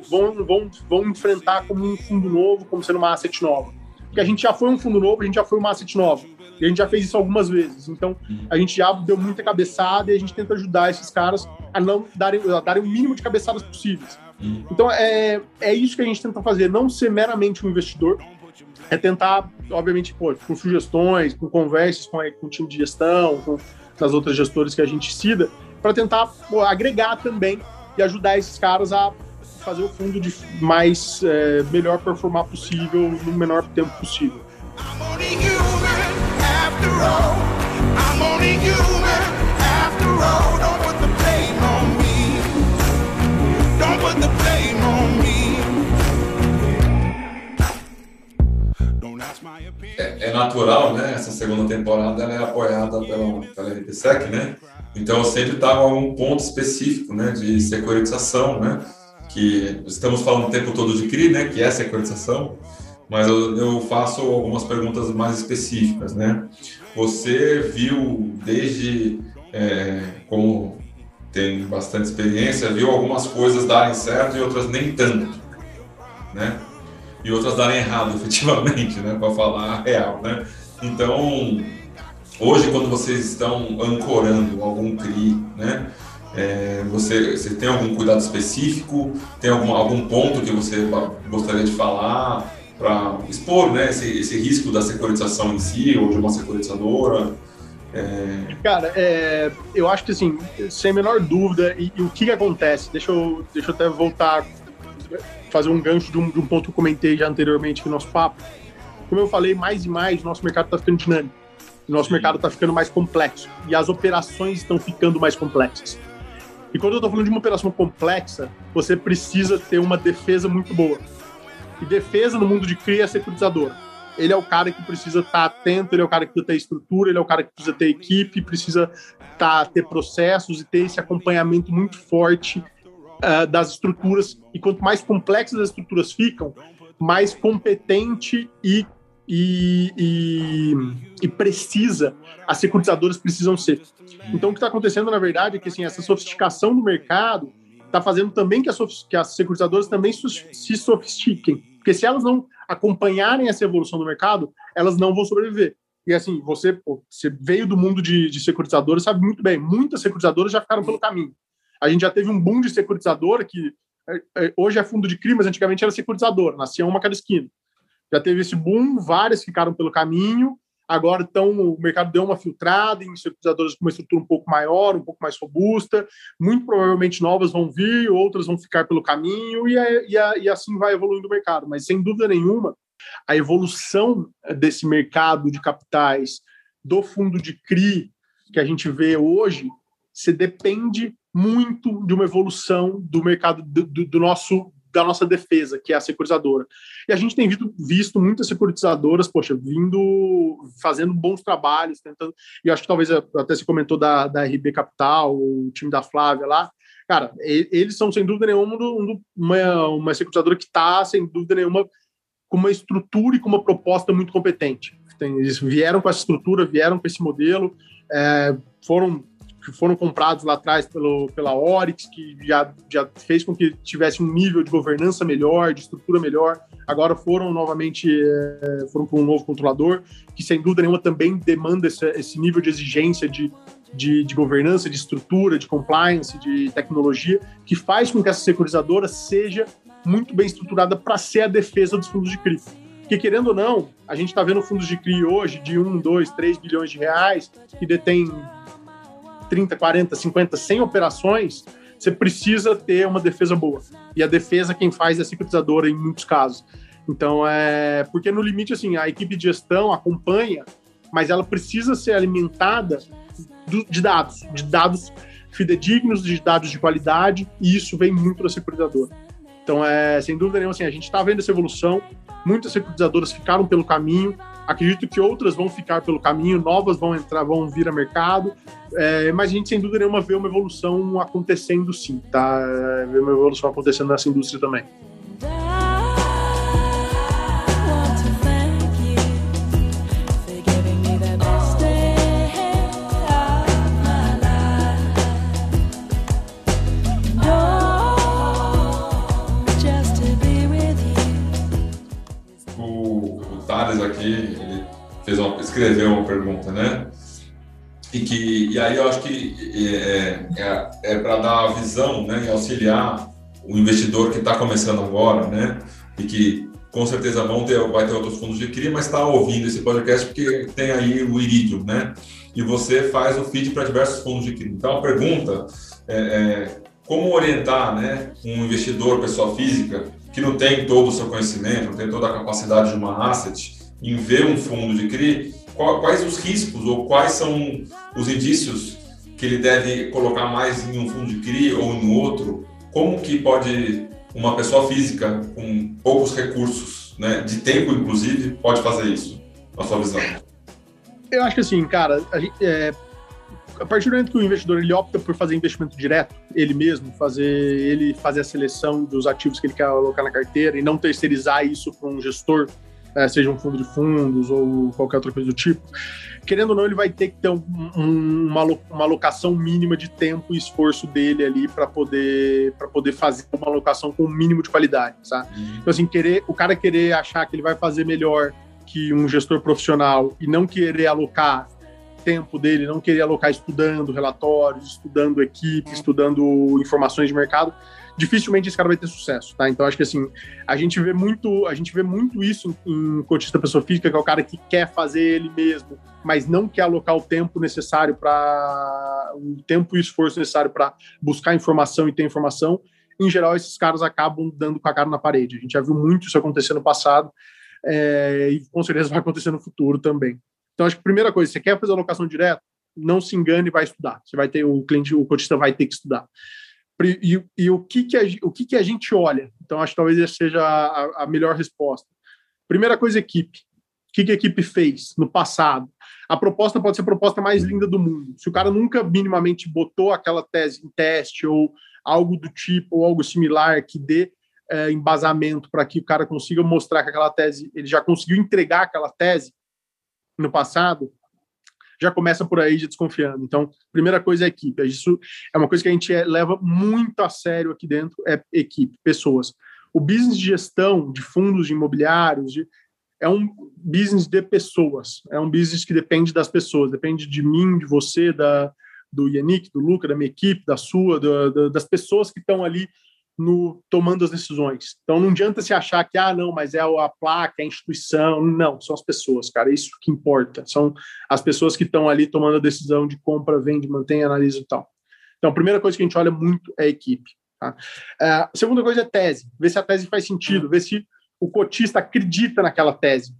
vão, vão, vão enfrentar como um fundo novo, como sendo uma asset nova. Porque a gente já foi um fundo novo, a gente já foi uma asset nova. E a gente já fez isso algumas vezes. Então, a gente já deu muita cabeçada e a gente tenta ajudar esses caras a não darem, a darem o mínimo de cabeçadas possíveis. Então, é, é isso que a gente tenta fazer, não ser meramente um investidor, é tentar, obviamente, pô, com sugestões, com conversas com, com o time de gestão, com as outras gestores que a gente cida, para tentar pô, agregar também e ajudar esses caras a fazer o fundo de mais é, melhor performar possível no menor tempo possível. É, é, natural, né? Essa segunda temporada ela é apoiada pela, pela RPSEC, né? Então sempre estava um ponto específico, né? De securitização, né? Que estamos falando o tempo todo de CRI, né? Que é securitização, mas eu, eu faço algumas perguntas mais específicas, né? Você viu desde é, como tem bastante experiência, viu algumas coisas darem certo e outras nem tanto, né? E outras darem errado, efetivamente, né? Para falar a real, né? Então, hoje, quando vocês estão ancorando algum CRI, né? É, você, você tem algum cuidado específico? Tem algum, algum ponto que você gostaria de falar para expor né, esse, esse risco da securitização em si ou de uma securitizadora? É... Cara, é, eu acho que assim, sem a menor dúvida, e, e, o que, que acontece? Deixa eu, deixa eu até voltar, fazer um gancho de um, de um ponto que eu comentei já anteriormente no nosso papo. Como eu falei, mais e mais, nosso mercado está ficando dinâmico, nosso mercado está ficando mais complexo e as operações estão ficando mais complexas. E quando eu estou falando de uma operação complexa, você precisa ter uma defesa muito boa. E defesa no mundo de CRI é securitizador ele é o cara que precisa estar tá atento, ele é o cara que precisa ter estrutura, ele é o cara que precisa ter equipe, precisa tá, ter processos e ter esse acompanhamento muito forte uh, das estruturas. E quanto mais complexas as estruturas ficam, mais competente e, e, e, e precisa as securitizadoras precisam ser. Então, o que está acontecendo, na verdade, é que assim, essa sofisticação do mercado está fazendo também que as, que as securitizadoras também se sofistiquem. Porque se elas não acompanharem essa evolução do mercado, elas não vão sobreviver. E assim, você, pô, você veio do mundo de, de securitizadoras, sabe muito bem, muitas securitizadoras já ficaram pelo caminho. A gente já teve um boom de securitizadora que é, é, hoje é fundo de crime, mas antigamente era securitizadora, nascia uma cada esquina. Já teve esse boom, várias ficaram pelo caminho, Agora, então, o mercado deu uma filtrada em securitizadoras com uma estrutura um pouco maior, um pouco mais robusta. Muito provavelmente novas vão vir, outras vão ficar pelo caminho, e, e, e assim vai evoluindo o mercado. Mas, sem dúvida nenhuma, a evolução desse mercado de capitais, do fundo de CRI que a gente vê hoje, se depende muito de uma evolução do mercado do, do, do nosso da nossa defesa, que é a securitizadora. E a gente tem visto, visto muitas securitizadoras, poxa, vindo, fazendo bons trabalhos, tentando. E acho que talvez até se comentou da, da RB Capital, o time da Flávia lá. Cara, eles são, sem dúvida nenhuma, uma, uma securitizadora que está, sem dúvida nenhuma, com uma estrutura e com uma proposta muito competente. Eles vieram com essa estrutura, vieram com esse modelo, é, foram que foram comprados lá atrás pelo, pela Oryx, que já, já fez com que tivesse um nível de governança melhor, de estrutura melhor. Agora foram novamente é, foram para um novo controlador, que sem dúvida nenhuma também demanda esse, esse nível de exigência de, de, de, governança, de estrutura, de compliance, de tecnologia, que faz com que essa securizadora seja muito bem estruturada para ser a defesa dos fundos de CRI. Porque, querendo ou não, a gente está vendo fundos de CRI hoje de 1, 2, 3 bilhões de reais, que detém 30, 40, 50, 100 operações, você precisa ter uma defesa boa. E a defesa quem faz é a securitizadora em muitos casos. Então, é porque no limite, assim, a equipe de gestão acompanha, mas ela precisa ser alimentada de dados, de dados fidedignos, de dados de qualidade, e isso vem muito da securitizadora. Então, é, sem dúvida nenhuma, assim, a gente está vendo essa evolução, muitas securitizadoras ficaram pelo caminho, acredito que outras vão ficar pelo caminho, novas vão entrar, vão vir a mercado, é, mas a gente, sem dúvida nenhuma, vê uma evolução acontecendo sim, tá? É, vê uma evolução acontecendo nessa indústria também. Fez uma, escreveu uma pergunta, né? E, que, e aí eu acho que é, é, é para dar a visão né, e auxiliar o investidor que está começando agora, né? E que com certeza vão ter, vai ter outros fundos de CRI, mas está ouvindo esse podcast porque tem aí o Iridium, né? E você faz o feed para diversos fundos de CRI. Então a pergunta é, é como orientar né, um investidor, pessoa física, que não tem todo o seu conhecimento, não tem toda a capacidade de uma asset, em ver um fundo de CRI, quais os riscos ou quais são os indícios que ele deve colocar mais em um fundo de CRI ou em outro? Como que pode uma pessoa física com poucos recursos, né, de tempo inclusive, pode fazer isso, na sua visão? Eu acho que assim, cara, a, gente, é, a partir do momento que o investidor ele opta por fazer investimento direto, ele mesmo, fazer ele fazer a seleção dos ativos que ele quer alocar na carteira e não terceirizar isso para um gestor, é, seja um fundo de fundos ou qualquer outra coisa do tipo, querendo ou não, ele vai ter que ter um, um, uma, uma alocação mínima de tempo e esforço dele ali para poder para poder fazer uma alocação com um mínimo de qualidade, sabe? Uhum. Então assim, querer o cara querer achar que ele vai fazer melhor que um gestor profissional e não querer alocar tempo dele, não querer alocar estudando relatórios, estudando equipe, estudando informações de mercado, dificilmente esse cara vai ter sucesso, tá? Então acho que assim, a gente vê muito, a gente vê muito isso em cotista pessoa física, que é o cara que quer fazer ele mesmo, mas não quer alocar o tempo necessário para o tempo e esforço necessário para buscar informação e ter informação. Em geral, esses caras acabam dando com a cara na parede. A gente já viu muito isso acontecer no passado é, e com certeza vai acontecer no futuro também. Então, acho que a primeira coisa, você quer fazer alocação direta, não se engane e vai estudar. Você vai ter o cliente, o cotista vai ter que estudar. E, e o, que, que, a, o que, que a gente olha? Então, acho que talvez essa seja a, a melhor resposta. Primeira coisa, equipe. O que, que a equipe fez no passado? A proposta pode ser a proposta mais linda do mundo. Se o cara nunca minimamente botou aquela tese em teste ou algo do tipo, ou algo similar que dê é, embasamento para que o cara consiga mostrar que aquela tese, ele já conseguiu entregar aquela tese no passado, já começa por aí de desconfiando. Então, primeira coisa é equipe. Isso é uma coisa que a gente é, leva muito a sério aqui dentro, é equipe, pessoas. O business de gestão de fundos de imobiliários de, é um business de pessoas. É um business que depende das pessoas, depende de mim, de você, da, do Yannick, do Luca, da minha equipe, da sua, da, da, das pessoas que estão ali no tomando as decisões. Então não adianta se achar que ah não, mas é a placa, é a instituição, não, são as pessoas, cara, é isso que importa. São as pessoas que estão ali tomando a decisão de compra, vende, mantém, analisa e tal. Então a primeira coisa que a gente olha muito é a equipe. Tá? É, a segunda coisa é tese, ver se a tese faz sentido, ver se o cotista acredita naquela tese.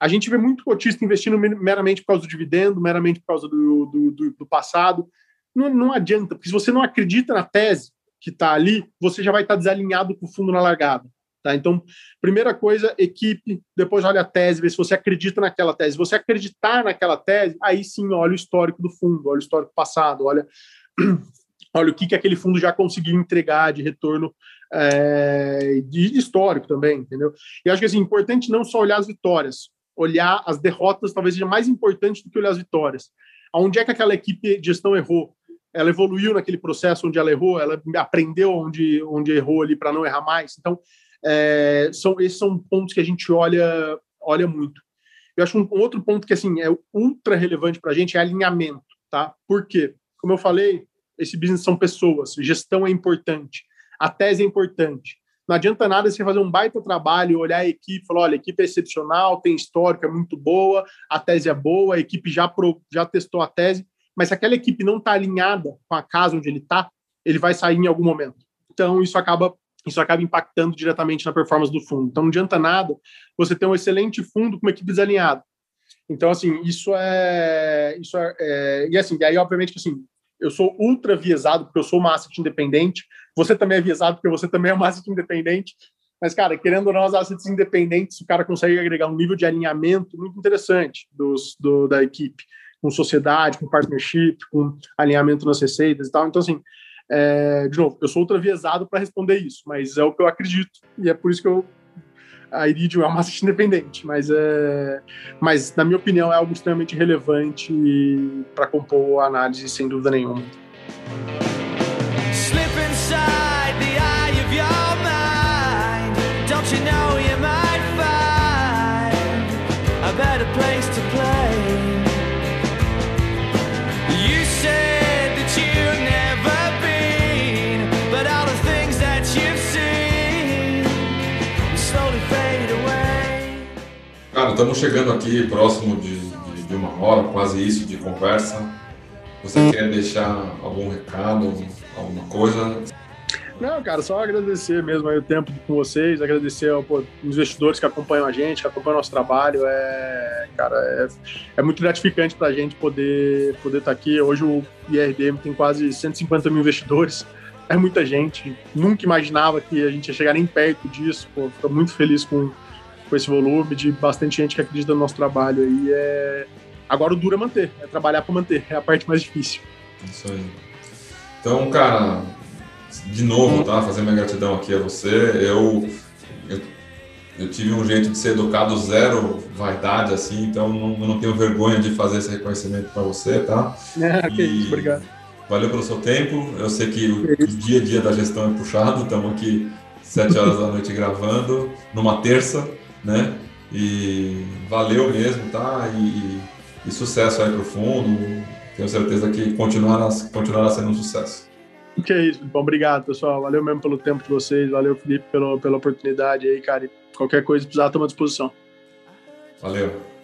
A gente vê muito cotista investindo meramente por causa do dividendo, meramente por causa do, do, do, do passado. Não, não adianta, porque se você não acredita na tese, que está ali, você já vai estar tá desalinhado com o fundo na largada. Tá? Então, primeira coisa, equipe, depois olha a tese, vê se você acredita naquela tese. Se você acreditar naquela tese, aí sim olha o histórico do fundo, olha o histórico passado, olha, olha o que, que aquele fundo já conseguiu entregar de retorno é, de histórico também, entendeu? E acho que assim, importante não só olhar as vitórias, olhar as derrotas talvez seja mais importante do que olhar as vitórias. Aonde é que aquela equipe de gestão errou? Ela evoluiu naquele processo onde ela errou, ela aprendeu onde, onde errou ali para não errar mais. Então, é, são, esses são pontos que a gente olha, olha muito. Eu acho um, um outro ponto que assim é ultra relevante para a gente é alinhamento, tá? Por quê? Como eu falei, esse business são pessoas, gestão é importante, a tese é importante. Não adianta nada você fazer um baita trabalho, olhar a equipe, falar, olha, a equipe é excepcional, tem histórico, é muito boa, a tese é boa, a equipe já, pro, já testou a tese, mas se aquela equipe não está alinhada com a casa onde ele está, ele vai sair em algum momento. Então, isso acaba isso acaba impactando diretamente na performance do fundo. Então, não adianta nada você ter um excelente fundo com uma equipe desalinhada. Então, assim, isso é. Isso é, é e assim, e aí, obviamente, que assim, eu sou ultra viesado, porque eu sou uma asset independente. Você também é viesado, porque você também é uma asset independente. Mas, cara, querendo ou não, as assets independentes, o cara consegue agregar um nível de alinhamento muito interessante dos, do, da equipe com sociedade, com partnership, com alinhamento nas receitas e tal. Então, assim, é, de novo, eu sou ultraviesado para responder isso, mas é o que eu acredito e é por isso que eu a Iridium é uma asset independente, mas é, mas na minha opinião é algo extremamente relevante para compor a análise sem dúvida nenhuma. Slip inside the eye of your mind. Don't you know Cara, estamos chegando aqui próximo de, de, de, uma hora, quase isso, de conversa. Você quer deixar algum recado, alguma coisa? Não, cara, só agradecer mesmo o tempo com vocês, agradecer aos investidores que acompanham a gente, que acompanham o nosso trabalho. É, cara, é, é muito gratificante para a gente poder estar poder tá aqui. Hoje o IRDM tem quase 150 mil investidores, é muita gente. Nunca imaginava que a gente ia chegar nem perto disso. Pô, muito feliz com com esse volume de bastante gente que acredita no nosso trabalho aí. É, Agora o duro é manter, é trabalhar para manter, é a parte mais difícil. Isso aí. Então, cara, de novo, tá? Fazer minha gratidão aqui a você. Eu, eu, eu tive um jeito de ser educado zero vaidade, assim, então não, não tenho vergonha de fazer esse reconhecimento para você, tá? É, que isso, obrigado. Valeu pelo seu tempo. Eu sei que o, o dia a dia da gestão é puxado, estamos aqui sete horas da noite gravando, numa terça, né? E valeu mesmo, tá? E, e sucesso aí pro fundo. Tenho certeza que continuará, continuará sendo um sucesso. Que é isso, bom, obrigado, pessoal. Valeu mesmo pelo tempo de vocês, valeu, Felipe, pelo, pela oportunidade aí, cara. E qualquer coisa precisar, estamos à disposição. Valeu.